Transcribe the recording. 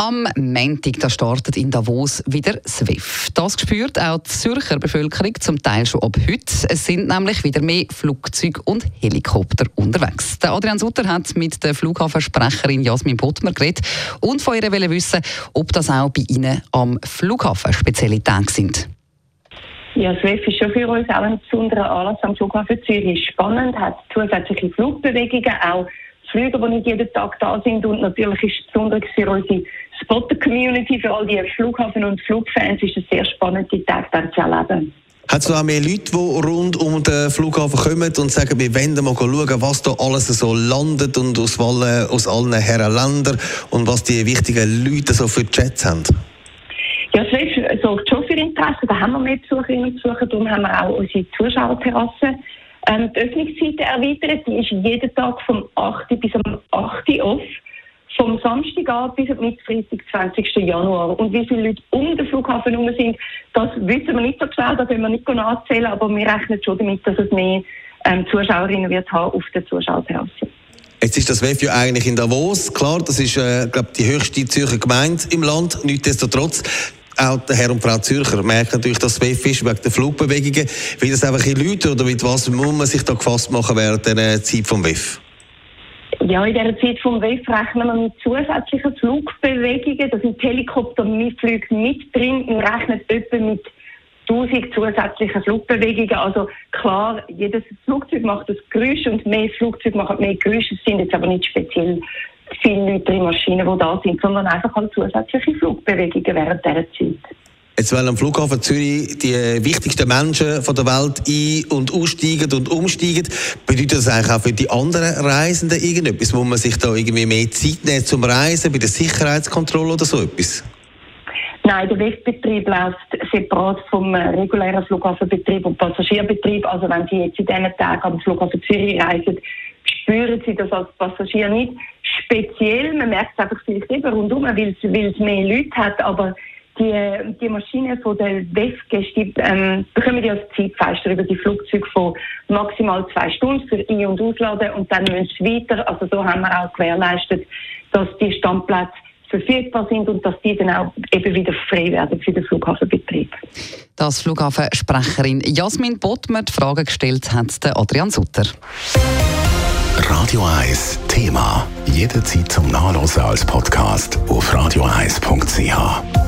Am Montag da startet in Davos wieder SWIFT. Das spürt auch die Zürcher Bevölkerung zum Teil schon ab heute. Es sind nämlich wieder mehr Flugzeuge und Helikopter unterwegs. Der Adrian Sutter hat mit der Flughafensprecherin Jasmin Bottmer geredet und von ihr wissen, ob das auch bei Ihnen am Flughafen spezielle Tage sind. Ja, SWIFT ist schon für uns auch ein besonderer Anlass am Flughafen Zürich. Spannend, hat zusätzliche Flugbewegungen, auch Flüge, die nicht jeden Tag da sind. Und natürlich ist es besonders für unsere Spotter-Community, für all die Flughafen- und Flugfans, ist es sehr spannend, die Tage zu erleben. Hat es auch mehr Leute, die rund um den Flughafen kommen und sagen, wir wollen mal schauen, was da alles so landet und aus allen, aus allen Herren Ländern und was die wichtigen Leute so für Chats haben? Ja, es sorgt schon für Interesse. Da haben wir mehr Besucherinnen und Besucher, darum haben wir auch unsere Zuschauerterrasse ähm, die Öffnungszeiten erweitert. Die ist jeden Tag vom 8. bis am 8. off. Vom Samstagabend bis am Freitag, 20. Januar. Und wie viele Leute um den Flughafen herum sind, das wissen wir nicht so genau, das können wir nicht nachzählen, aber wir rechnen schon damit, dass es mehr ähm, Zuschauerinnen wird haben auf der Zuschauerterrasse. Jetzt ist das WEF ja eigentlich in Davos. Klar, das ist, äh, glaube die höchste Zürcher Gemeinde im Land. Nichtsdestotrotz, auch der Herr und Frau Zürcher merken natürlich, dass es WEF ist wegen der Flugbewegungen. Wie das einfach in Leute oder mit was muss man sich da gefasst machen während der Zeit vom WEF? Ja, in dieser Zeit vom WEF rechnen wir mit zusätzlichen Flugbewegungen. Da sind Helikopterflüge mit drin. Wir rechnen etwa mit 1000 zusätzlichen Flugbewegungen. Also klar, jedes Flugzeug macht das Geräusch und mehr Flugzeuge machen mehr Geräusch. Es sind jetzt aber nicht speziell viele Leute in Maschinen, die da sind, sondern einfach halt zusätzliche Flugbewegungen während dieser Zeit. Jetzt, weil am Flughafen Zürich die wichtigsten Menschen von der Welt ein- und aussteigen und umsteigen, bedeutet das eigentlich auch für die anderen Reisenden irgendetwas? Muss man sich da irgendwie mehr Zeit nehmen zum Reisen, bei der Sicherheitskontrolle oder so etwas? Nein, der Wegbetrieb läuft separat vom regulären Flughafenbetrieb und Passagierbetrieb. Also wenn Sie jetzt in diesen Tagen am Flughafen Zürich reisen, spüren Sie das als Passagier nicht speziell. Man merkt es einfach vielleicht eben es, weil es mehr Leute hat, aber die, die Maschinen von der WEF-Gäste ähm, bekommen ja als Zeitfenster über die Flugzeuge von maximal zwei Stunden für Ein- und Ausladen und dann müssen sie weiter. Also so haben wir auch gewährleistet, dass die Standplätze verfügbar sind und dass die dann auch eben wieder frei werden für den Flughafenbetrieb. Das Flughafensprecherin Jasmin Bottmer die Frage gestellt hat der Adrian Sutter. Radio 1 Thema. Jederzeit zum Nachlesen als Podcast auf radio1.ch.